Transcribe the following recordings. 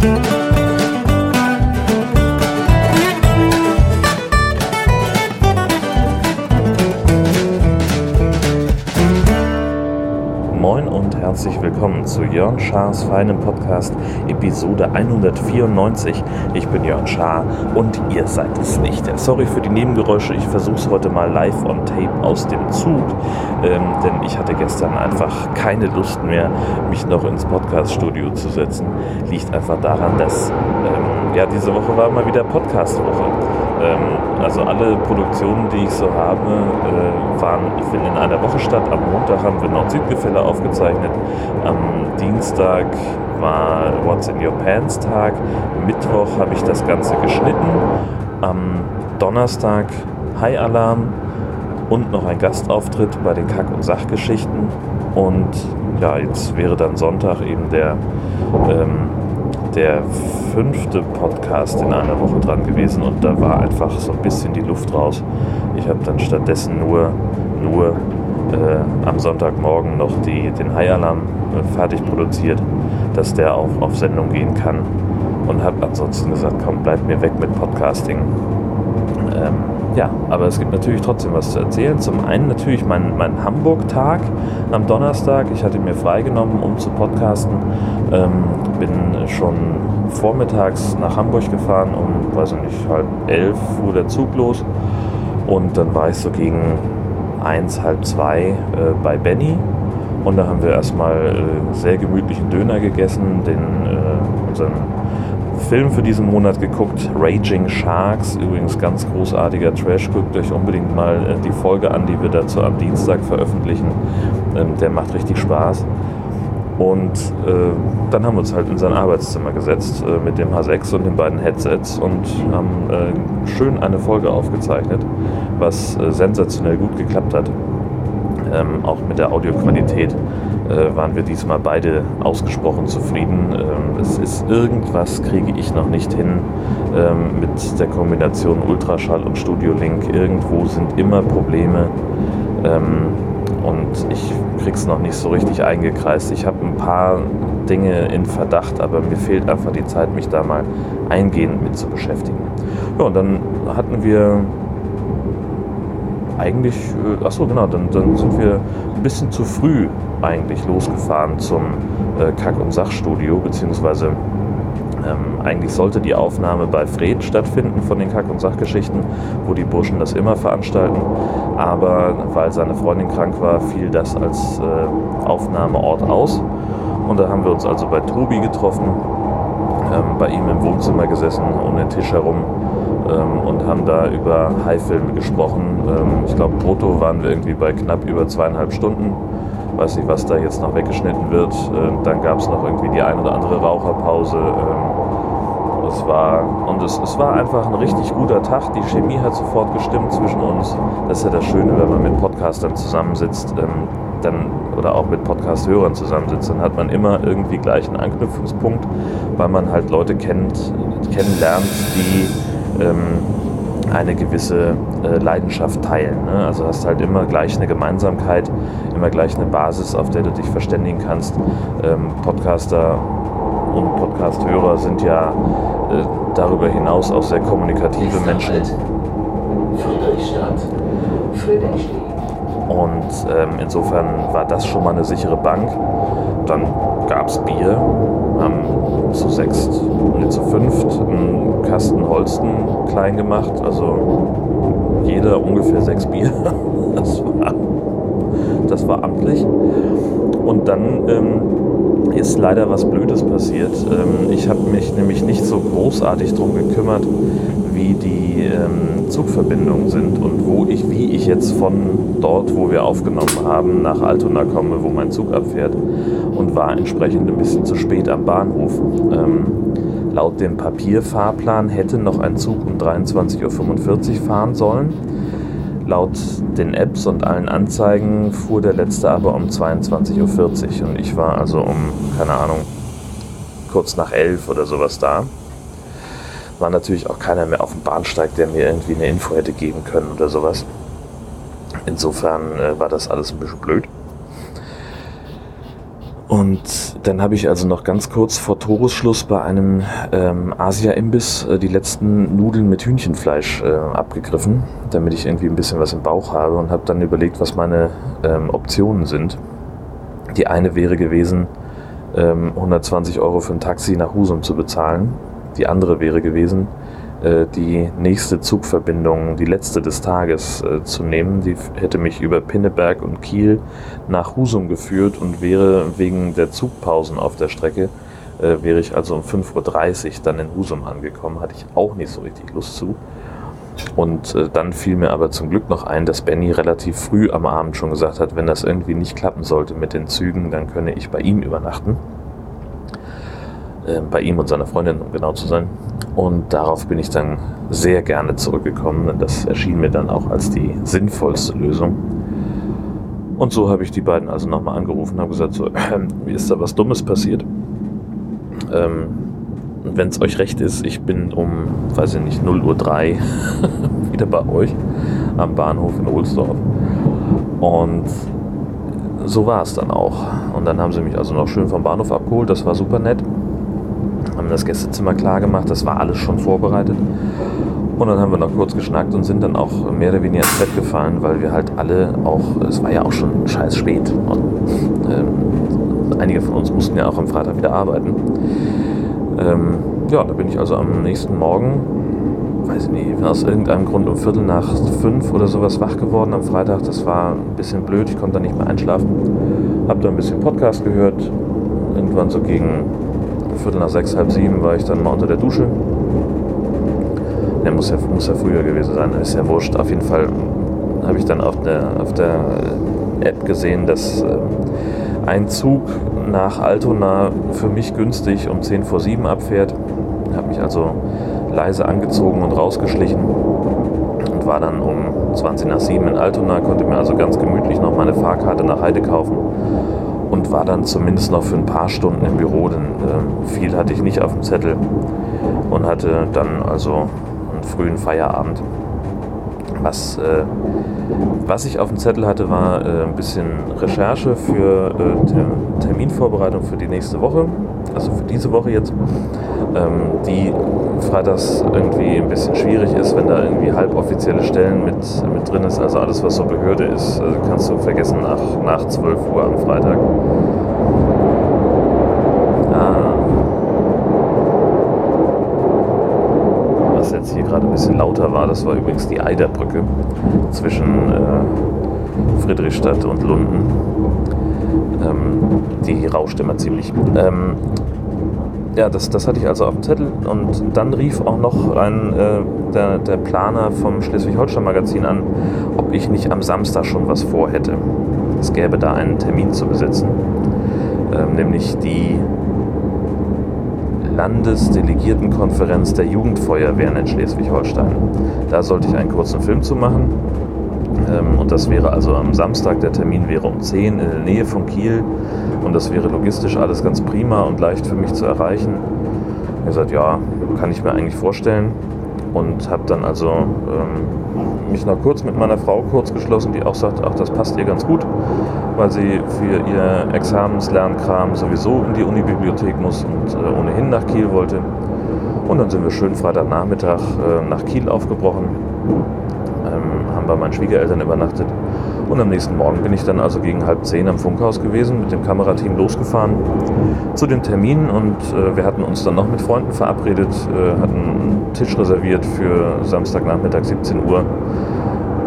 Moin und herzlich willkommen zu Jörn Schars feinem Podcast, Episode 194. Ich bin Jörn Schaar und ihr seid es nicht. Sorry für die Nebengeräusche, ich versuche es heute mal live on tape aus dem Zug, ähm, ich hatte gestern einfach keine Lust mehr, mich noch ins Podcaststudio zu setzen. Liegt einfach daran, dass ähm, ja, diese Woche war mal wieder Podcastwoche. Ähm, also alle Produktionen, die ich so habe, äh, waren finden in einer Woche statt. Am Montag haben wir Nord-Süd-Gefälle aufgezeichnet. Am Dienstag war What's in Your Pants Tag. Mittwoch habe ich das Ganze geschnitten. Am Donnerstag High Alarm und noch ein Gastauftritt bei den Kack- und Sachgeschichten. Und ja, jetzt wäre dann Sonntag eben der ähm, der fünfte Podcast in einer Woche dran gewesen und da war einfach so ein bisschen die Luft raus. Ich habe dann stattdessen nur, nur äh, am Sonntagmorgen noch die, den High-Alarm äh, fertig produziert, dass der auch auf Sendung gehen kann und habe ansonsten gesagt, komm, bleib mir weg mit Podcasting. Ähm, ja, aber es gibt natürlich trotzdem was zu erzählen. Zum einen natürlich mein, mein Hamburg-Tag am Donnerstag. Ich hatte mir freigenommen, um zu podcasten. Ähm, bin schon vormittags nach Hamburg gefahren, um, weiß ich nicht, halb elf fuhr der Zug los. Und dann war ich so gegen eins, halb zwei äh, bei Benny. Und da haben wir erstmal äh, sehr gemütlichen Döner gegessen, den äh, unseren Film für diesen Monat geguckt, Raging Sharks, übrigens ganz großartiger Trash. Guckt euch unbedingt mal äh, die Folge an, die wir dazu am Dienstag veröffentlichen. Ähm, der macht richtig Spaß. Und äh, dann haben wir uns halt in sein Arbeitszimmer gesetzt äh, mit dem H6 und den beiden Headsets und haben äh, schön eine Folge aufgezeichnet, was äh, sensationell gut geklappt hat. Ähm, auch mit der Audioqualität äh, waren wir diesmal beide ausgesprochen zufrieden. Ähm, es ist irgendwas, kriege ich noch nicht hin ähm, mit der Kombination Ultraschall und Studio Link. Irgendwo sind immer Probleme ähm, und ich krieg's noch nicht so richtig eingekreist. Ich habe ein paar Dinge in Verdacht, aber mir fehlt einfach die Zeit, mich da mal eingehend mit zu beschäftigen. Ja, und dann hatten wir eigentlich, äh, achso genau, dann, dann sind wir ein bisschen zu früh eigentlich losgefahren zum äh, Kack- und Sachstudio, beziehungsweise ähm, eigentlich sollte die Aufnahme bei Fred stattfinden von den Kack- und Sachgeschichten, wo die Burschen das immer veranstalten. Aber weil seine Freundin krank war, fiel das als äh, Aufnahmeort aus. Und da haben wir uns also bei Tobi getroffen, ähm, bei ihm im Wohnzimmer gesessen, um den Tisch herum ähm, und haben da über High-Filme gesprochen. Ähm, ich glaube, brutto waren wir irgendwie bei knapp über zweieinhalb Stunden. Weiß nicht, was da jetzt noch weggeschnitten wird. Ähm, dann gab es noch irgendwie die ein oder andere Raucherpause. Ähm, es war, und es, es war einfach ein richtig guter Tag. Die Chemie hat sofort gestimmt zwischen uns. Das ist ja das Schöne, wenn man mit Podcastern zusammensitzt. Ähm, dann, oder auch mit Podcast-Hörern zusammensitzt, dann hat man immer irgendwie gleich einen Anknüpfungspunkt, weil man halt Leute kennt, kennenlernt, die ähm, eine gewisse äh, Leidenschaft teilen. Ne? Also hast halt immer gleich eine Gemeinsamkeit, immer gleich eine Basis, auf der du dich verständigen kannst. Ähm, Podcaster und Podcast-Hörer sind ja äh, darüber hinaus auch sehr kommunikative Menschen. Friedrichstadt. Friedrichstadt. Und ähm, insofern war das schon mal eine sichere Bank. Dann gab es Bier, haben zu sechst, nee, zu fünft einen Kasten Holsten klein gemacht. Also jeder ungefähr sechs Bier. Das war, das war amtlich. Und dann ähm, ist leider was Blödes passiert. Ähm, ich habe mich nämlich nicht so großartig darum gekümmert, wie die ähm, Zugverbindungen sind und wo ich, wie ich jetzt von dort, wo wir aufgenommen haben, nach Altona komme, wo mein Zug abfährt und war entsprechend ein bisschen zu spät am Bahnhof. Ähm, laut dem Papierfahrplan hätte noch ein Zug um 23.45 Uhr fahren sollen. Laut den Apps und allen Anzeigen fuhr der letzte aber um 22.40 Uhr und ich war also um, keine Ahnung, kurz nach elf oder sowas da. War natürlich auch keiner mehr auf dem Bahnsteig, der mir irgendwie eine Info hätte geben können oder sowas. Insofern äh, war das alles ein bisschen blöd. Und dann habe ich also noch ganz kurz vor Toresschluss bei einem ähm, Asia-Imbiss äh, die letzten Nudeln mit Hühnchenfleisch äh, abgegriffen, damit ich irgendwie ein bisschen was im Bauch habe und habe dann überlegt, was meine ähm, Optionen sind. Die eine wäre gewesen, ähm, 120 Euro für ein Taxi nach Husum zu bezahlen. Die andere wäre gewesen, äh, die nächste Zugverbindung, die letzte des Tages äh, zu nehmen. Die hätte mich über Pinneberg und Kiel nach Husum geführt und wäre wegen der Zugpausen auf der Strecke, äh, wäre ich also um 5.30 Uhr dann in Husum angekommen. Hatte ich auch nicht so richtig Lust zu. Und dann fiel mir aber zum Glück noch ein, dass Benny relativ früh am Abend schon gesagt hat, wenn das irgendwie nicht klappen sollte mit den Zügen, dann könne ich bei ihm übernachten. Äh, bei ihm und seiner Freundin, um genau zu sein. Und darauf bin ich dann sehr gerne zurückgekommen. Und das erschien mir dann auch als die sinnvollste Lösung. Und so habe ich die beiden also nochmal angerufen und habe gesagt, so, äh, wie ist da was Dummes passiert? Ähm, Wenn es euch recht ist, ich bin um, weiß ich nicht, 0 Uhr 3 wieder bei euch am Bahnhof in Ohlsdorf. Und so war es dann auch. Und dann haben sie mich also noch schön vom Bahnhof abgeholt, das war super nett haben das Gästezimmer klar gemacht, das war alles schon vorbereitet. Und dann haben wir noch kurz geschnackt und sind dann auch mehr oder weniger ins Bett gefallen, weil wir halt alle auch, es war ja auch schon scheiß spät und ähm, einige von uns mussten ja auch am Freitag wieder arbeiten. Ähm, ja, da bin ich also am nächsten Morgen, weiß ich nicht, aus irgendeinem Grund um Viertel nach fünf oder sowas wach geworden am Freitag. Das war ein bisschen blöd, ich konnte da nicht mehr einschlafen. Hab da ein bisschen Podcast gehört, irgendwann so gegen Viertel nach sechs, halb sieben war ich dann mal unter der Dusche. Der muss ja, muss ja früher gewesen sein, ist ja wurscht. Auf jeden Fall habe ich dann auf der, auf der App gesehen, dass äh, ein Zug nach Altona für mich günstig um 10 vor 7 abfährt. Habe mich also leise angezogen und rausgeschlichen und war dann um 20 nach 7 in Altona, konnte mir also ganz gemütlich noch meine Fahrkarte nach Heide kaufen und war dann zumindest noch für ein paar Stunden im Büro, denn äh, viel hatte ich nicht auf dem Zettel und hatte dann also einen frühen Feierabend. Was, äh, was ich auf dem Zettel hatte, war äh, ein bisschen Recherche für äh, Ter Terminvorbereitung für die nächste Woche, also für diese Woche jetzt, ähm, die freitags irgendwie ein bisschen schwierig ist, wenn da irgendwie halboffizielle Stellen mit, mit drin ist. Also alles, was so Behörde ist, äh, kannst du vergessen nach, nach 12 Uhr am Freitag. jetzt hier gerade ein bisschen lauter war, das war übrigens die Eiderbrücke zwischen äh, Friedrichstadt und Lunden. Ähm, die rauscht immer ziemlich. Ähm, ja, das, das hatte ich also auf dem Zettel und dann rief auch noch ein, äh, der, der Planer vom Schleswig-Holstein-Magazin an, ob ich nicht am Samstag schon was vorhätte. Es gäbe da einen Termin zu besitzen, ähm, nämlich die Landesdelegiertenkonferenz der Jugendfeuerwehren in Schleswig-Holstein. Da sollte ich einen kurzen Film zu machen. Ähm, und das wäre also am Samstag, der Termin wäre um 10 in der Nähe von Kiel. Und das wäre logistisch alles ganz prima und leicht für mich zu erreichen. Ich habe gesagt, ja, kann ich mir eigentlich vorstellen. Und habe dann also ähm, mich noch kurz mit meiner Frau kurz geschlossen, die auch sagt, ach, das passt ihr ganz gut weil sie für ihr Examenslernkram sowieso in die Unibibliothek muss und äh, ohnehin nach Kiel wollte. Und dann sind wir schön Freitagnachmittag äh, nach Kiel aufgebrochen, ähm, haben bei meinen Schwiegereltern übernachtet. Und am nächsten Morgen bin ich dann also gegen halb zehn am Funkhaus gewesen, mit dem Kamerateam losgefahren zu dem Termin. Und äh, wir hatten uns dann noch mit Freunden verabredet, äh, hatten einen Tisch reserviert für Samstagnachmittag 17 Uhr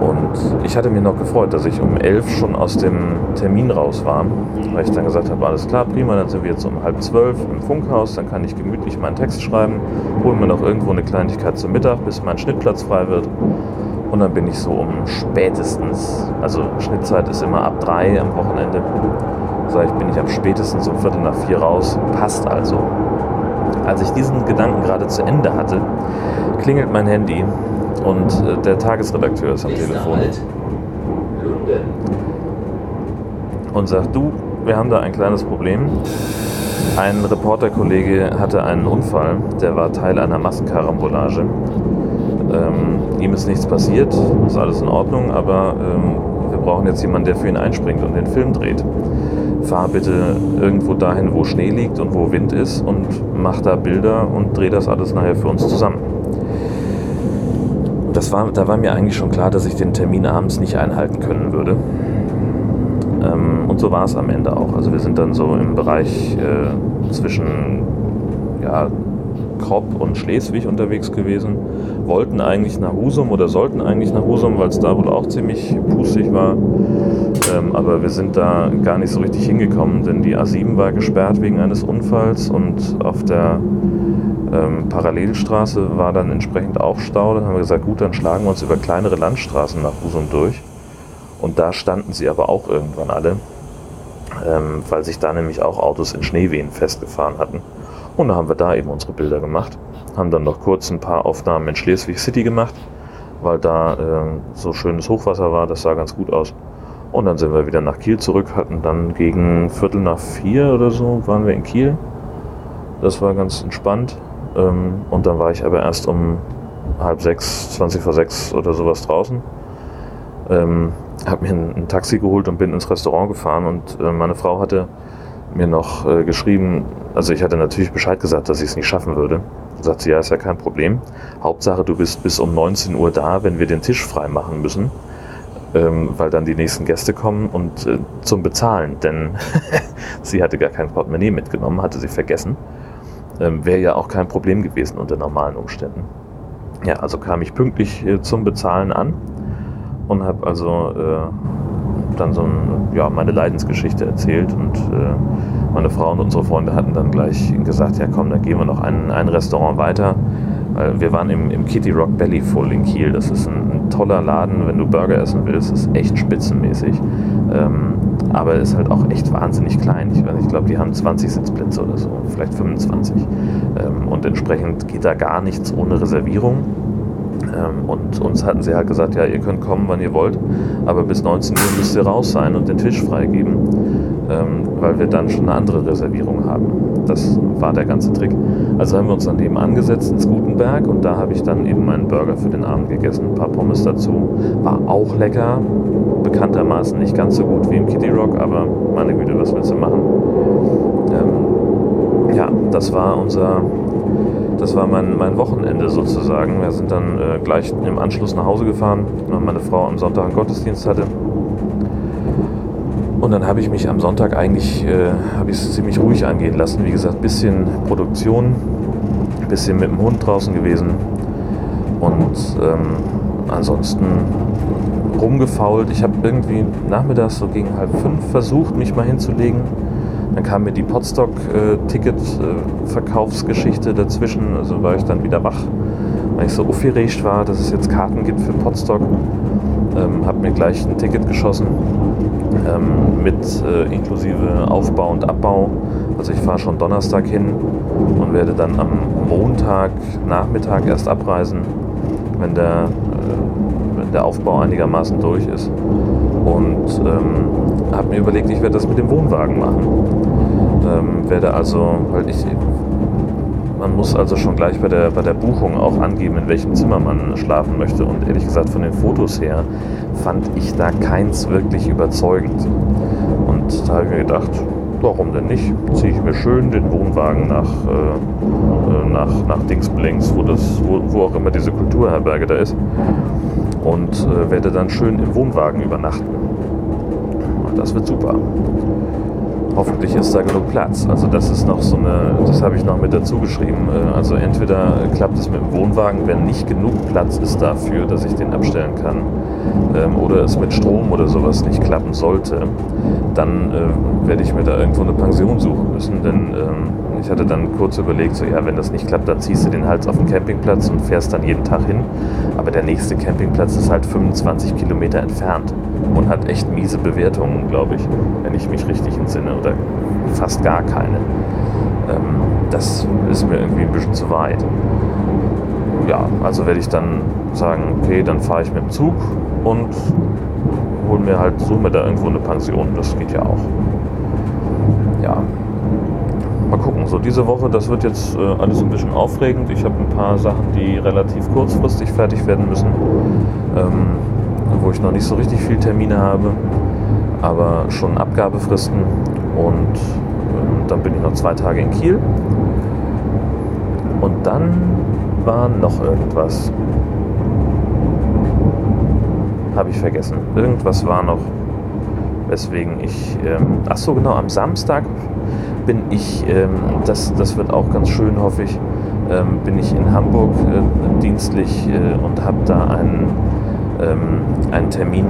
und ich hatte mir noch gefreut, dass ich um elf schon aus dem Termin raus war, weil ich dann gesagt habe, alles klar, prima, dann sind wir jetzt um halb zwölf im Funkhaus, dann kann ich gemütlich meinen Text schreiben, hole mir noch irgendwo eine Kleinigkeit zum Mittag, bis mein Schnittplatz frei wird. Und dann bin ich so um spätestens, also Schnittzeit ist immer ab drei am Wochenende, sage ich, bin ich am spätestens um Viertel nach vier raus, passt also. Als ich diesen Gedanken gerade zu Ende hatte, klingelt mein Handy und äh, der Tagesredakteur ist am Telefon. Und sagt, du, wir haben da ein kleines Problem. Ein Reporterkollege hatte einen Unfall, der war Teil einer Massenkarambolage. Ähm, ihm ist nichts passiert, ist alles in Ordnung, aber ähm, wir brauchen jetzt jemanden, der für ihn einspringt und den Film dreht. fahr bitte irgendwo dahin, wo Schnee liegt und wo Wind ist und mach da Bilder und dreh das alles nachher für uns zusammen. Das war, da war mir eigentlich schon klar, dass ich den Termin abends nicht einhalten können würde. Ähm, und so war es am Ende auch. Also wir sind dann so im Bereich äh, zwischen ja, Kropp und Schleswig unterwegs gewesen, wollten eigentlich nach Husum oder sollten eigentlich nach Husum, weil es da wohl auch ziemlich pustig war. Ähm, aber wir sind da gar nicht so richtig hingekommen, denn die A7 war gesperrt wegen eines Unfalls und auf der ähm, Parallelstraße war dann entsprechend auch Stau. Dann haben wir gesagt, gut, dann schlagen wir uns über kleinere Landstraßen nach Husum durch. Und da standen sie aber auch irgendwann alle, ähm, weil sich da nämlich auch Autos in Schneewehen festgefahren hatten. Und da haben wir da eben unsere Bilder gemacht. Haben dann noch kurz ein paar Aufnahmen in Schleswig City gemacht, weil da äh, so schönes Hochwasser war. Das sah ganz gut aus. Und dann sind wir wieder nach Kiel zurück, hatten dann gegen Viertel nach vier oder so waren wir in Kiel. Das war ganz entspannt. Ähm, und dann war ich aber erst um halb sechs, zwanzig vor sechs oder sowas draußen. Ähm, habe mir ein, ein, Taxi geholt und bin ins Restaurant gefahren und äh, meine Frau hatte mir noch äh, geschrieben, also ich hatte natürlich Bescheid gesagt, dass ich es nicht schaffen würde. Sagt sie, ja, ist ja kein Problem. Hauptsache, du bist bis um 19 Uhr da, wenn wir den Tisch frei machen müssen, ähm, weil dann die nächsten Gäste kommen und äh, zum Bezahlen, denn sie hatte gar kein Portemonnaie mitgenommen, hatte sie vergessen. Ähm, Wäre ja auch kein Problem gewesen unter normalen Umständen. Ja, also kam ich pünktlich äh, zum Bezahlen an und habe also äh, dann so ein, ja, meine Leidensgeschichte erzählt und äh, meine Frau und unsere Freunde hatten dann gleich gesagt, ja komm, dann gehen wir noch ein, ein Restaurant weiter. Weil wir waren im, im Kitty Rock Belly Full in Kiel. Das ist ein, ein, toller Laden, wenn du Burger essen willst. Das ist echt spitzenmäßig. Ähm, aber ist halt auch echt wahnsinnig klein. Ich, ich glaube, die haben 20 Sitzplätze oder so, vielleicht 25. Ähm, und entsprechend geht da gar nichts ohne Reservierung. Ähm, und uns hatten sie halt gesagt, ja, ihr könnt kommen, wann ihr wollt, aber bis 19 Uhr müsst ihr raus sein und den Tisch freigeben, ähm, weil wir dann schon eine andere Reservierung haben. Das war der ganze Trick. Also haben wir uns dann eben angesetzt ins Gutenberg und da habe ich dann eben meinen Burger für den Abend gegessen, ein paar Pommes dazu. War auch lecker, bekanntermaßen nicht ganz so gut wie im Kitty Rock, aber meine Güte, was willst du machen? Ähm, ja, das war unser das war mein, mein Wochenende sozusagen. Wir sind dann äh, gleich im Anschluss nach Hause gefahren, weil meine Frau am Sonntag einen Gottesdienst hatte. Und dann habe ich mich am Sonntag eigentlich äh, es ziemlich ruhig angehen lassen. Wie gesagt, bisschen Produktion, bisschen mit dem Hund draußen gewesen und ähm, ansonsten rumgefault. Ich habe irgendwie nachmittags so gegen halb fünf versucht, mich mal hinzulegen dann kam mir die Podstock-Ticket-Verkaufsgeschichte dazwischen. Also war ich dann wieder wach, weil ich so aufgeregt war, dass es jetzt Karten gibt für Podstock. Ähm, habe mir gleich ein Ticket geschossen ähm, mit äh, inklusive Aufbau und Abbau. Also ich fahre schon Donnerstag hin und werde dann am Montag Nachmittag erst abreisen, wenn der, äh, wenn der Aufbau einigermaßen durch ist. Und ähm, habe mir überlegt, ich werde das mit dem Wohnwagen machen. Ähm, werde also, weil ich, man muss also schon gleich bei der, bei der Buchung auch angeben, in welchem Zimmer man schlafen möchte. Und ehrlich gesagt, von den Fotos her fand ich da keins wirklich überzeugend. Und da habe ich mir gedacht, warum denn nicht? Ziehe ich mir schön den Wohnwagen nach, äh, nach, nach Dingsblinks, wo, das, wo, wo auch immer diese Kulturherberge da ist, und äh, werde dann schön im Wohnwagen übernachten. Das wird super. Hoffentlich ist da genug Platz. Also das ist noch so eine, das habe ich noch mit dazu geschrieben. Äh, also entweder klappt es mit dem Wohnwagen, wenn nicht genug Platz ist dafür, dass ich den abstellen kann, ähm, oder es mit Strom oder sowas nicht klappen sollte, dann äh, werde ich mir da irgendwo eine Pension suchen müssen. Denn ähm, ich hatte dann kurz überlegt, so ja, wenn das nicht klappt, dann ziehst du den Hals auf den Campingplatz und fährst dann jeden Tag hin. Aber der nächste Campingplatz ist halt 25 Kilometer entfernt und hat echt miese Bewertungen, glaube ich, wenn ich mich richtig entsinne, oder fast gar keine. Ähm, das ist mir irgendwie ein bisschen zu weit. Ja, also werde ich dann sagen, okay, dann fahre ich mit dem Zug und hole mir halt, suche mir da irgendwo eine Pension. Das geht ja auch. Ja, mal gucken. So diese Woche, das wird jetzt äh, alles ein bisschen aufregend. Ich habe ein paar Sachen, die relativ kurzfristig fertig werden müssen. Ähm, wo ich noch nicht so richtig viel Termine habe, aber schon Abgabefristen Und äh, dann bin ich noch zwei Tage in Kiel. Und dann war noch irgendwas. Habe ich vergessen. Irgendwas war noch, weswegen ich. Ähm, ach so, genau, am Samstag bin ich, ähm, das, das wird auch ganz schön, hoffe ich, ähm, bin ich in Hamburg äh, dienstlich äh, und habe da einen, ähm, einen Termin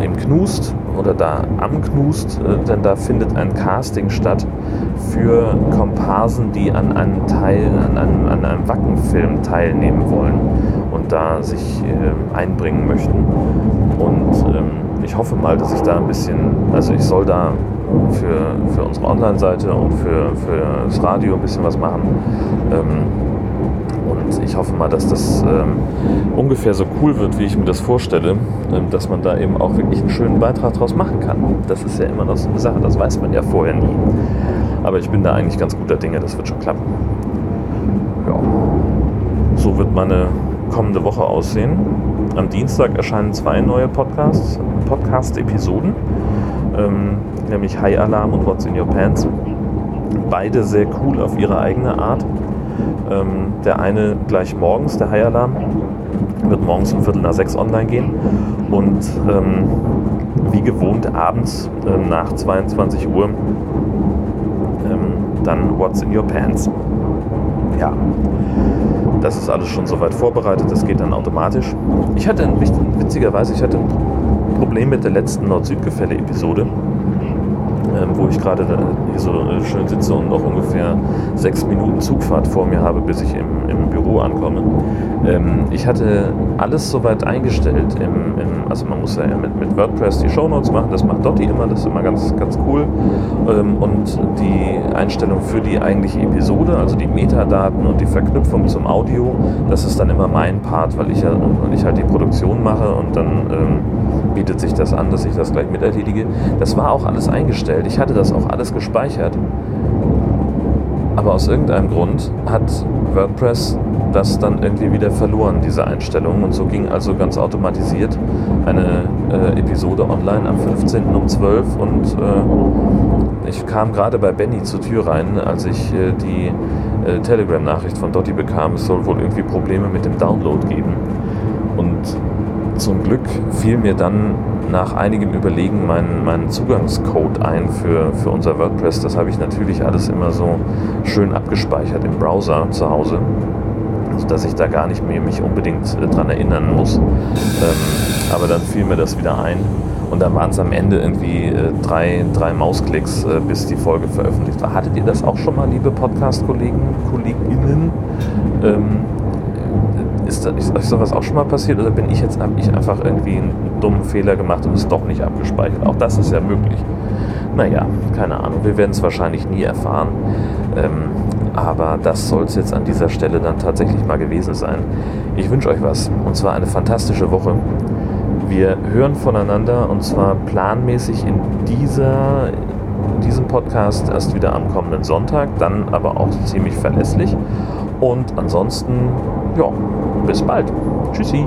im Knust oder da am Knust, äh, denn da findet ein Casting statt für Komparsen, die an einem Teil, an einem, an einem Wackenfilm teilnehmen wollen und da sich äh, einbringen möchten. Und ähm, ich hoffe mal, dass ich da ein bisschen, also ich soll da für, für unsere Online-Seite und für, für das Radio ein bisschen was machen. Ähm, und ich hoffe mal, dass das ähm, ungefähr so cool wird, wie ich mir das vorstelle, ähm, dass man da eben auch wirklich einen schönen Beitrag draus machen kann. Das ist ja immer noch so eine Sache, das weiß man ja vorher nie. Aber ich bin da eigentlich ganz guter Dinge, das wird schon klappen. Ja, so wird meine kommende Woche aussehen. Am Dienstag erscheinen zwei neue Podcasts, Podcast-Episoden, ähm, nämlich High Alarm und What's in Your Pants. Beide sehr cool auf ihre eigene Art. Ähm, der eine gleich morgens, der High Alarm, wird morgens um Viertel nach sechs online gehen und ähm, wie gewohnt abends ähm, nach 22 Uhr ähm, dann What's in Your Pants. Ja, das ist alles schon soweit vorbereitet, das geht dann automatisch. Ich hatte ein, witzigerweise, ich hatte ein Problem mit der letzten Nord-Süd-Gefälle-Episode wo ich gerade hier so äh, schön sitze und noch ungefähr sechs Minuten Zugfahrt vor mir habe, bis ich im, im Büro ankomme. Ähm, ich hatte alles soweit eingestellt. Im, im, also man muss ja mit, mit WordPress die Shownotes machen, das macht Dotti immer, das ist immer ganz, ganz cool. Ähm, und die Einstellung für die eigentliche Episode, also die Metadaten und die Verknüpfung zum Audio, das ist dann immer mein Part, weil ich ja weil ich halt die Produktion mache und dann ähm, bietet sich das an, dass ich das gleich mit erledige. Das war auch alles eingestellt. Ich hatte das auch alles gespeichert. Aber aus irgendeinem Grund hat WordPress das dann irgendwie wieder verloren, diese Einstellung. Und so ging also ganz automatisiert eine äh, Episode online am 15. um 12 und äh, ich kam gerade bei Benny zur Tür rein, als ich äh, die äh, Telegram-Nachricht von Dotti bekam, es soll wohl irgendwie Probleme mit dem Download geben. Und zum Glück fiel mir dann nach einigem Überlegen mein, mein Zugangscode ein für, für unser WordPress. Das habe ich natürlich alles immer so schön abgespeichert im Browser zu Hause, sodass ich da gar nicht mehr mich unbedingt äh, dran erinnern muss. Ähm, aber dann fiel mir das wieder ein. Und dann waren es am Ende irgendwie äh, drei, drei Mausklicks, äh, bis die Folge veröffentlicht war. Hattet ihr das auch schon mal, liebe Podcast-Kollegen, KollegInnen? Ähm, ist, ist euch sowas auch schon mal passiert oder bin ich jetzt ich einfach irgendwie einen dummen Fehler gemacht und es doch nicht abgespeichert? Auch das ist ja möglich. Naja, keine Ahnung. Wir werden es wahrscheinlich nie erfahren. Ähm, aber das soll es jetzt an dieser Stelle dann tatsächlich mal gewesen sein. Ich wünsche euch was. Und zwar eine fantastische Woche. Wir hören voneinander und zwar planmäßig in dieser diesem Podcast erst wieder am kommenden Sonntag, dann aber auch ziemlich verlässlich. Und ansonsten, ja, bis bald. Tschüssi.